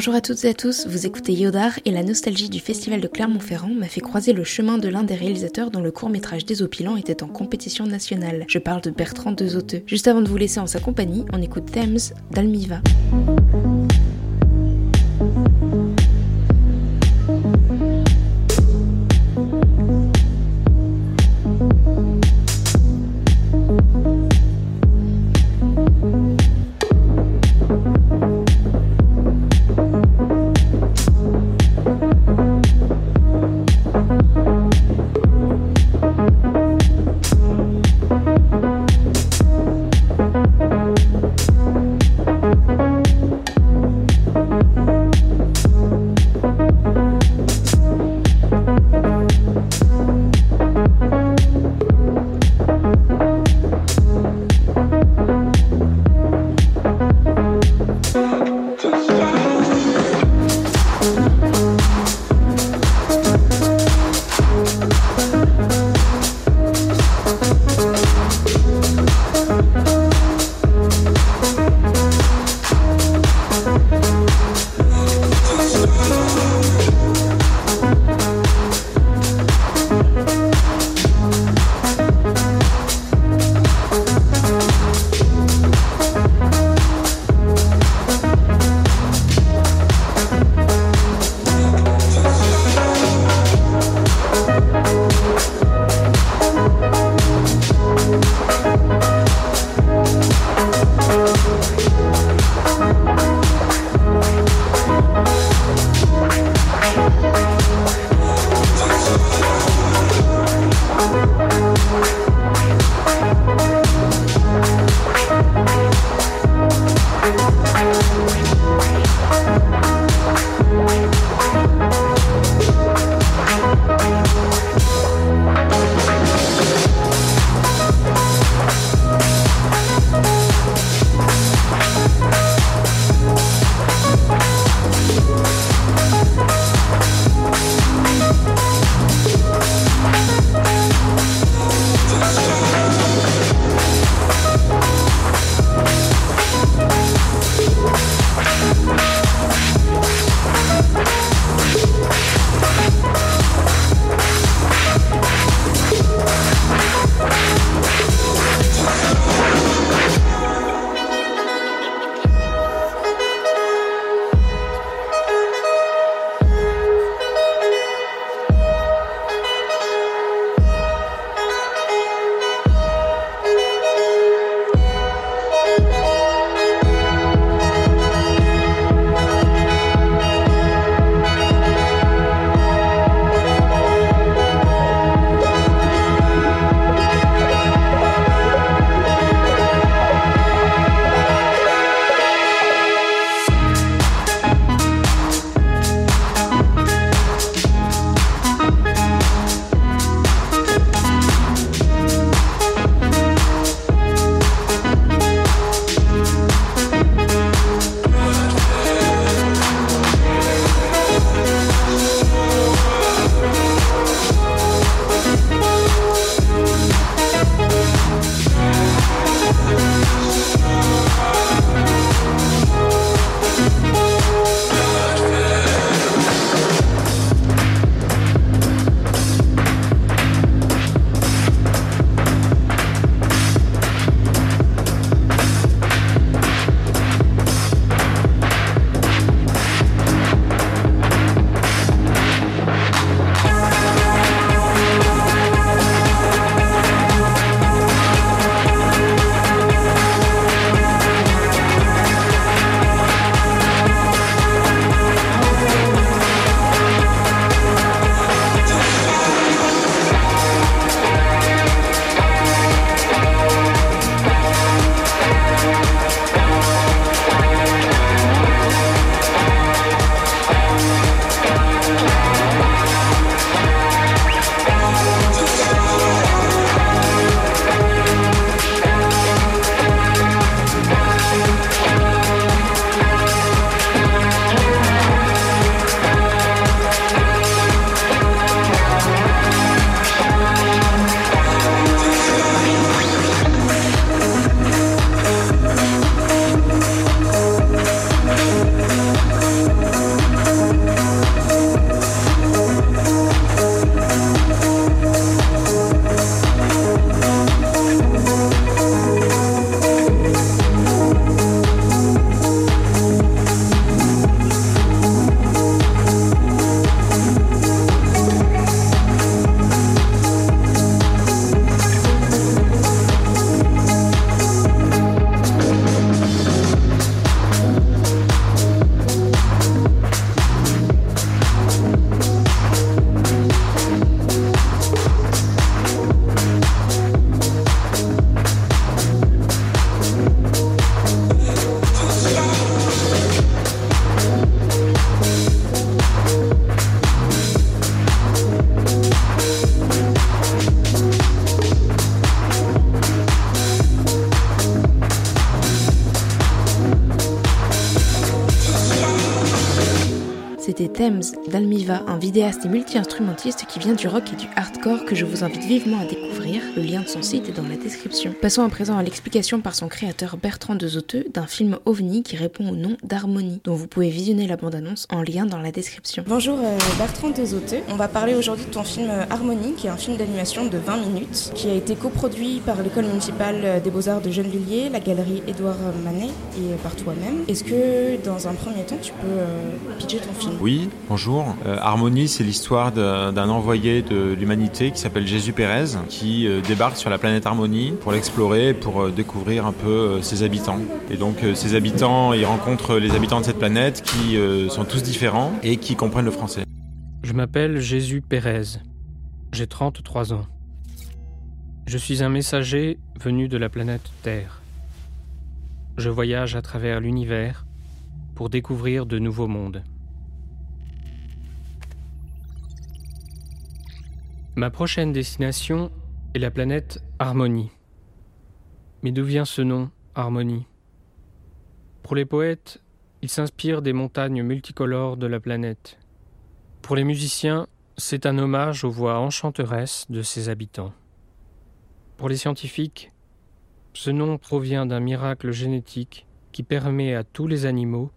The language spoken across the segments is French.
Bonjour à toutes et à tous, vous écoutez Yodar et la nostalgie du festival de Clermont-Ferrand m'a fait croiser le chemin de l'un des réalisateurs dont le court-métrage Désopilant était en compétition nationale. Je parle de Bertrand Dezoteux. Juste avant de vous laisser en sa compagnie, on écoute Thames d'Almiva. Thames d'Almiva, un vidéaste et multi-instrumentiste qui vient du rock et du hardcore que je vous invite vivement à découvrir. Le lien de son site est dans la description. Passons à présent à l'explication par son créateur Bertrand de Zoteux d'un film OVNI qui répond au nom d'Harmonie, dont vous pouvez visionner la bande-annonce en lien dans la description. Bonjour euh, Bertrand de Zoteux. On va parler aujourd'hui de ton film euh, Harmonie, qui est un film d'animation de 20 minutes, qui a été coproduit par l'école municipale des beaux-arts de Gennevilliers, la galerie Édouard Manet et par toi-même. Est-ce que dans un premier temps tu peux euh, pitcher ton film? Oui, bonjour. Euh, Harmonie, c'est l'histoire d'un envoyé de l'humanité qui s'appelle Jésus Pérez, qui euh, débarque sur la planète Harmonie pour l'explorer, pour découvrir un peu ses habitants. Et donc ces habitants, il rencontre les habitants de cette planète qui sont tous différents et qui comprennent le français. Je m'appelle Jésus Pérez. J'ai 33 ans. Je suis un messager venu de la planète Terre. Je voyage à travers l'univers pour découvrir de nouveaux mondes. Ma prochaine destination est la planète Harmonie. Mais d'où vient ce nom, Harmonie? Pour les poètes, il s'inspire des montagnes multicolores de la planète. Pour les musiciens, c'est un hommage aux voix enchanteresses de ses habitants. Pour les scientifiques, ce nom provient d'un miracle génétique qui permet à tous les animaux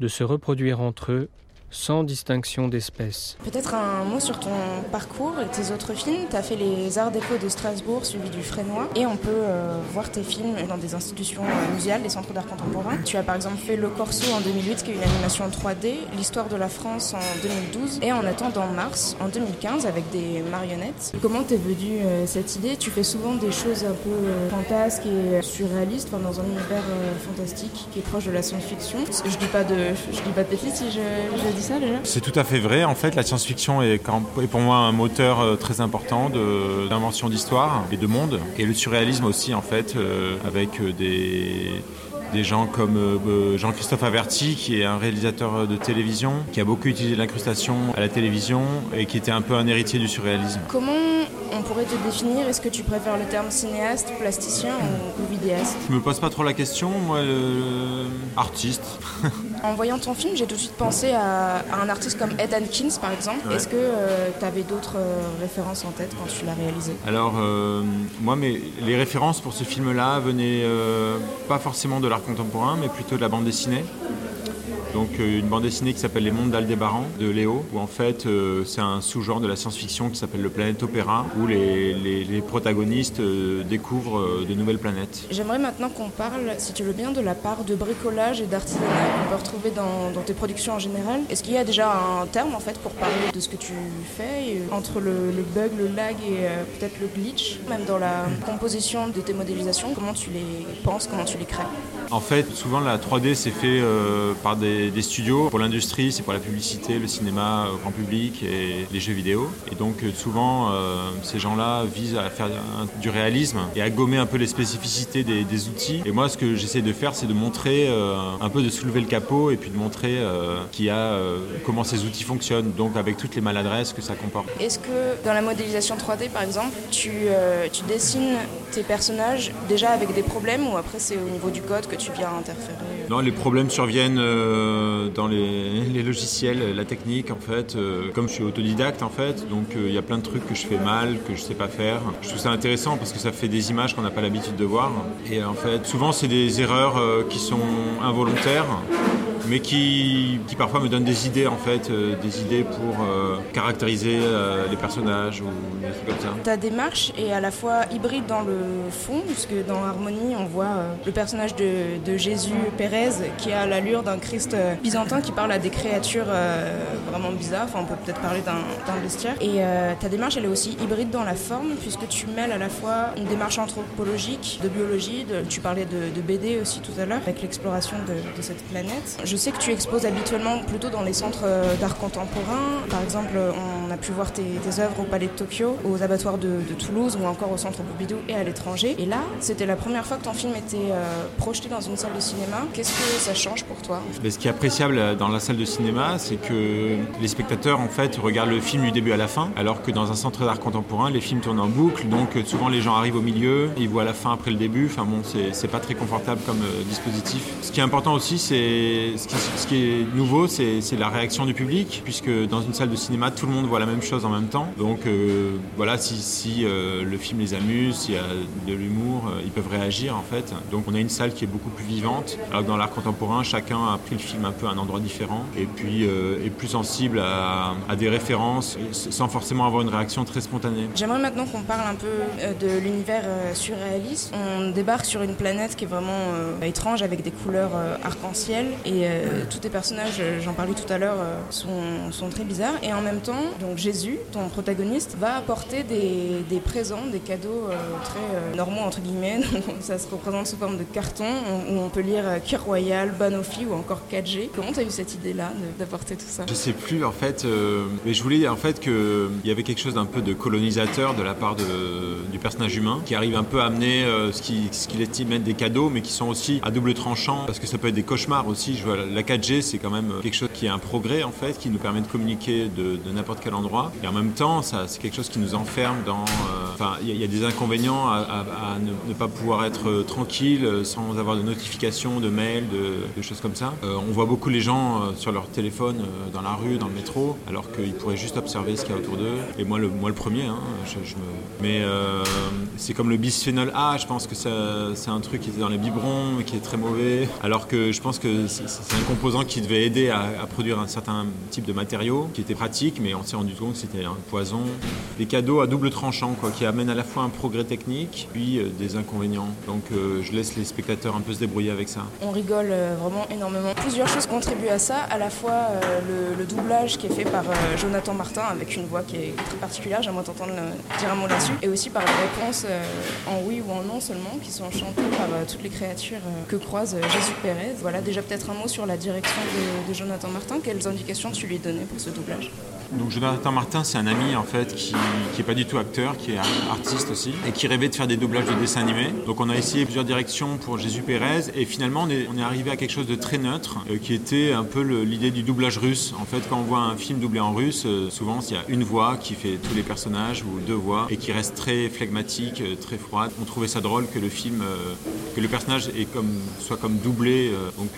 de se reproduire entre eux sans distinction d'espèces. Peut-être un mot sur ton parcours et tes autres films. Tu as fait les Arts déco de Strasbourg, suivi du Frénois, et on peut euh, voir tes films dans des institutions euh, muséales, des centres d'art contemporain. Tu as par exemple fait Le Corso en 2008, qui est une animation en 3D, L'Histoire de la France en 2012, et En attendant Mars en 2015 avec des marionnettes. Comment t'es venue euh, cette idée? Tu fais souvent des choses un peu fantasques et surréalistes, dans un univers fantastique qui est proche de la science-fiction. Je dis pas de, je dis pas de bêtises si je, je c'est tout à fait vrai. En fait, la science-fiction est, pour moi un moteur euh, très important d'invention d'histoire et de monde. Et le surréalisme aussi, en fait, euh, avec euh, des des gens comme Jean-Christophe Averti, qui est un réalisateur de télévision, qui a beaucoup utilisé l'incrustation à la télévision et qui était un peu un héritier du surréalisme. Comment on pourrait te définir? Est-ce que tu préfères le terme cinéaste, plasticien ou, vidéaste? Je me pose pas trop la question, moi, artiste. en voyant ton film, j'ai tout de suite pensé à, un artiste comme Ed Atkins, par exemple. Est-ce que euh, tu avais d'autres euh, références en tête quand tu l'as réalisé? Alors, euh, moi, mais les références pour ce film-là venaient pas forcément de l'art contemporain, mais plutôt de la bande dessinée donc euh, une bande dessinée qui s'appelle Les Mondes d'Aldébaran de Léo, où en fait euh, c'est un sous-genre de la science-fiction qui s'appelle le Planète Opéra, où les, protagonistes euh, découvrent de nouvelles planètes. J'aimerais maintenant qu'on parle, si tu veux bien, de la part de bricolage et d'artisanat qu'on peut retrouver dans, tes productions en général. Est-ce qu'il y a déjà un terme en fait pour parler de ce que tu fais entre le, bug, le lag et peut-être le glitch, même dans la composition de tes modélisations, comment tu les penses, comment tu les crées? En fait, souvent la 3D c'est fait par des studios. Pour l'industrie, c'est pour la publicité, le cinéma au grand public et les jeux vidéo. Et donc euh, souvent, euh, ces gens-là visent à faire du réalisme et à gommer un peu les spécificités des, outils. Et moi, ce que j'essaie de faire, c'est de montrer euh, un peu de soulever le capot et puis de montrer qui a, comment ces outils fonctionnent, donc avec toutes les maladresses que ça comporte. Est-ce que dans la modélisation 3D, par exemple, tu, tu dessines tes personnages déjà avec des problèmes ou après c'est au niveau du code que tu viens interférer Non, les problèmes surviennent euh, dans les, logiciels, la technique en fait. Euh, comme je suis autodidacte en fait, donc euh, il y a plein de trucs que je fais mal, que je sais pas faire. Je trouve ça intéressant parce que ça fait des images qu'on n'a pas l'habitude de voir. Et en fait, souvent c'est des erreurs qui sont involontaires mais qui, qui, parfois me donnent des idées en fait, des idées pour caractériser les personnages ou des trucs comme ça. Ta démarche est à la fois hybride dans le fond, puisque dans Harmonie on voit le personnage de, de Jésus Pérez qui a l'allure d'un Christ euh, byzantin qui parle à des créatures euh, vraiment bizarres. Enfin, on peut peut-être parler d'un bestiaire. Et euh, ta démarche, elle est aussi hybride dans la forme, puisque tu mêles à la fois une démarche anthropologique, de biologie, tu parlais de, BD aussi tout à l'heure, avec l'exploration de, cette planète. Je sais que tu exposes habituellement plutôt dans les centres d'art contemporain. Par exemple, on a pu voir tes, œuvres au Palais de Tokyo, aux abattoirs de, Toulouse ou encore au Centre Pompidou et à l'étranger. Et là, c'était la première fois que ton film était projeté dans une salle de cinéma. Qu'est-ce que ça change pour toi ce qui est appréciable dans la salle de cinéma, c'est que les spectateurs en fait regardent le film du début à la fin, alors que dans un centre d'art contemporain, les films tournent en boucle, donc souvent les gens arrivent au milieu, ils voient la fin après le début. Enfin bon, c'est pas très confortable comme dispositif. Ce qui est important aussi, c'est ce, qui est nouveau, c'est la réaction du public, puisque dans une salle de cinéma, tout le monde voit la même chose en même temps. Donc voilà, si, si le film les amuse, s'il y a de l'humour, ils peuvent réagir en fait. Donc on a une salle qui est beaucoup plus vivante, alors que dans l'art contemporain, chacun a pris le film un peu à un endroit différent et puis euh, est plus sensible à, des références sans forcément avoir une réaction très spontanée. J'aimerais maintenant qu'on parle un peu euh, de l'univers euh, surréaliste. On débarque sur une planète qui est vraiment étrange avec des couleurs arc-en-ciel et tous tes personnages, j'en parlais tout à l'heure, sont, sont, très bizarres. Et en même temps, donc Jésus, ton protagoniste, va apporter des, des présents, des cadeaux très normaux entre guillemets. ça se représente sous forme de carton où on peut lire Cure Royal, Banofi ou encore 4G. Comment tu as eu cette idée-là d'apporter tout ça? Je sais plus en fait, euh, mais je voulais en fait qu'il y avait quelque chose d'un peu de colonisateur de la part du personnage humain qui arrive un peu à amener euh, ce qu'il ce estime être des cadeaux mais qui sont aussi à double tranchant parce que ça peut être des cauchemars aussi. Je vois, la 4G c'est quand même quelque chose qui est un progrès en fait qui nous permet de communiquer de, n'importe quel endroit et en même temps c'est quelque chose qui nous enferme dans. Euh, il y, a des inconvénients à, ne, pas pouvoir être tranquille sans avoir de notifications, de mails, de, choses comme ça. Euh, on voit beaucoup les gens euh, sur leur téléphone euh, dans la rue, dans le métro, alors qu'ils pourraient juste observer ce qu'il y a autour d'eux. Et moi, le, moi le premier, hein, mais c'est comme le bisphénol A, je pense que c'est un truc qui était dans les biberons, qui est très mauvais, alors que je pense que c'est un composant qui devait aider à, produire un certain type de matériau, qui était pratique, mais on s'est rendu compte que c'était un poison. Des cadeaux à double tranchant, quoi, amènent à la fois un progrès technique, puis des inconvénients. Donc je laisse les spectateurs un peu se débrouiller avec ça. On rigole vraiment énormément. Plusieurs choses contribuent à ça. À la fois euh, le, doublage qui est fait par euh, Jonathan Martin avec une voix qui est très particulière. J'aimerais t'entendre euh, dire un mot là-dessus. Et aussi par les réponses en oui ou en non seulement qui sont chantées par toutes les créatures que croise Jésus Pérez. Voilà, déjà peut-être un mot sur la direction de, de Jonathan Martin. Quelles indications tu lui donnais pour ce doublage? Donc Jonathan Martin, c'est un ami en fait qui n'est pas du tout acteur, qui est artiste aussi, et qui rêvait de faire des doublages de dessins animés. Donc on a essayé plusieurs directions pour Jésus Pérez, et finalement on est, on est arrivé à quelque chose de très neutre, euh, qui était un peu l'idée du doublage russe. En fait, quand on voit un film doublé en russe, euh, souvent il y a une voix qui fait tous les personnages, ou deux voix, et qui reste très flegmatique, euh, très froide. On trouvait ça drôle que le film, que le personnage est comme, soit comme doublé, donc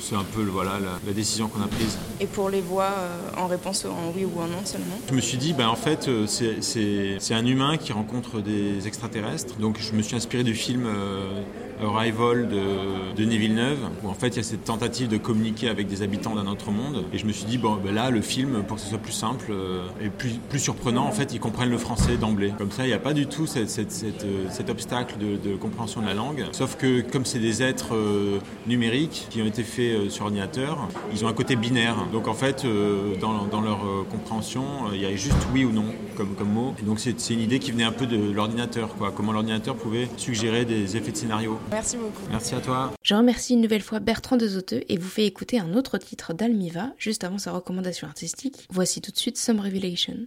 c'est un peu voilà, la, la décision qu'on a prise. Et pour les voix en réponse en oui ou un non seulement? Je me suis dit, ben, en fait, c'est un humain qui rencontre des extraterrestres. Donc je me suis inspiré du film euh, Arrival de Denis Villeneuve, où en fait il y a cette tentative de communiquer avec des habitants d'un autre monde. Et je me suis dit, bon, ben là, le film, pour que ce soit plus simple euh, et plus, surprenant, en fait, ils comprennent le français d'emblée. Comme ça, il n'y a pas du tout cette, cet obstacle de, compréhension de la langue. Sauf que, comme c'est des êtres numériques qui ont été faits sur ordinateur, ils ont un côté binaire. Donc en fait, dans, leur compréhension, euh, il y avait juste oui ou non comme, comme mot. Et donc c'est une idée qui venait un peu de l'ordinateur, quoi. Comment l'ordinateur pouvait suggérer des effets de scénario. Merci beaucoup. Merci à toi. Je remercie une nouvelle fois Bertrand Dezoteux et vous fais écouter un autre titre d'Almiva juste avant sa recommandation artistique. Voici tout de suite Some Revelation.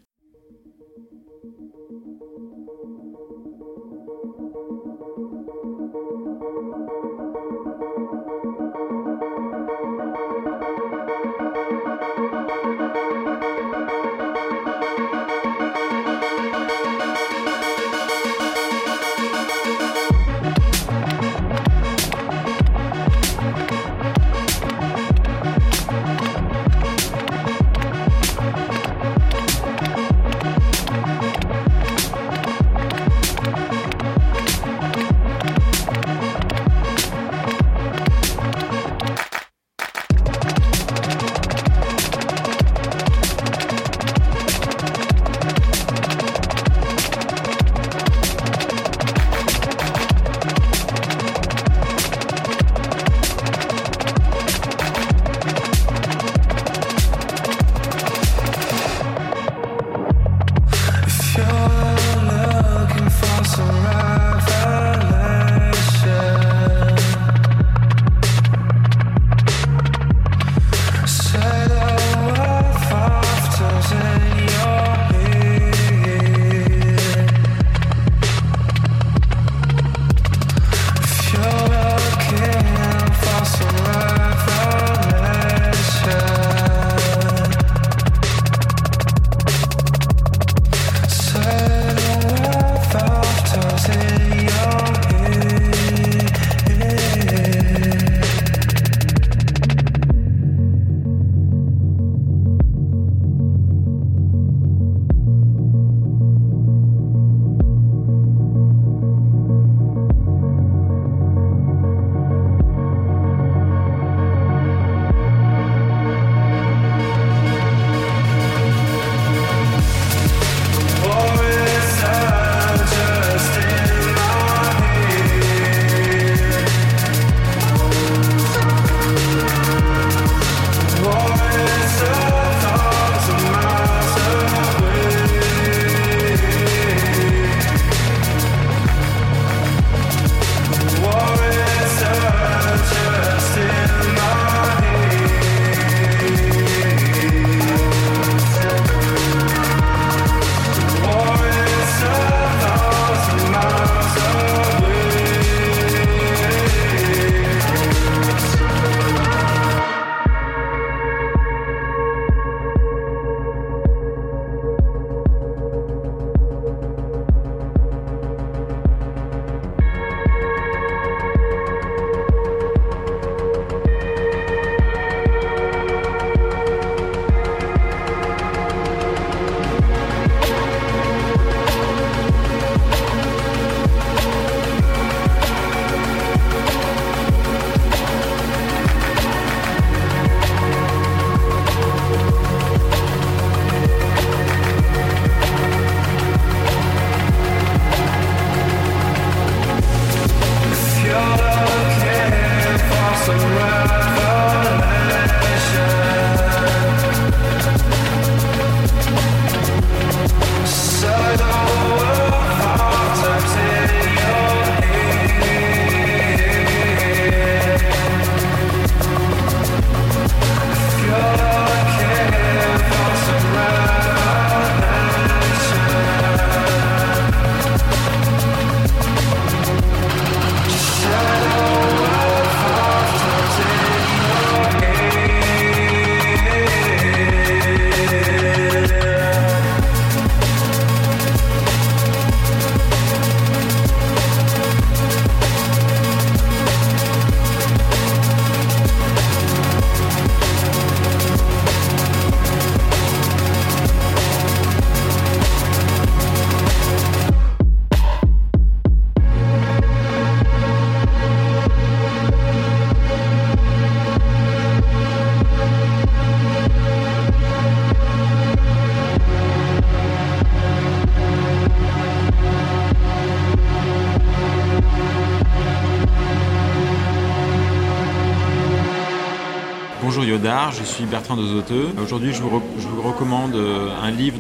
Suis Bertrand Dozoteux. Aujourd'hui, je, vous, recommande un livre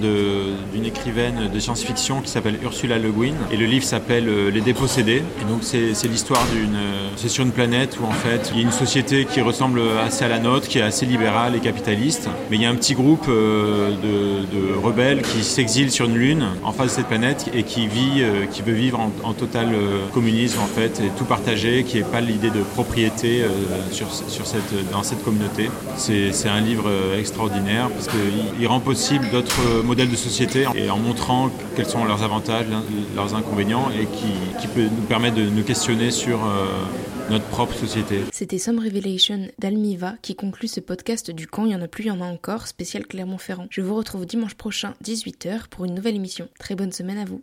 d'une écrivaine de science-fiction qui s'appelle Ursula Le Guin. Et le livre s'appelle Les Dépossédés. Et donc, c'est l'histoire d'une. C'est sur une planète où, en fait, il y a une société qui ressemble assez à la nôtre, qui est assez libérale et capitaliste. Mais il y a un petit groupe de, rebelles qui s'exilent sur une lune en face de cette planète et qui vit, qui veut vivre en, total communisme, en fait, et tout partager, qui n'est pas l'idée de propriété sur cette, dans cette communauté. C'est un livre extraordinaire parce qu'il rend possible d'autres modèles de société et en montrant quels sont leurs avantages, leurs inconvénients et qui, qui peut nous permettre de nous questionner sur euh, notre propre société. C'était Some Revelation d'Almiva qui conclut ce podcast du camp Il y en a plus, il y en a encore, spécial Clermont-Ferrand. Je vous retrouve dimanche prochain, 18h, pour une nouvelle émission. Très bonne semaine à vous.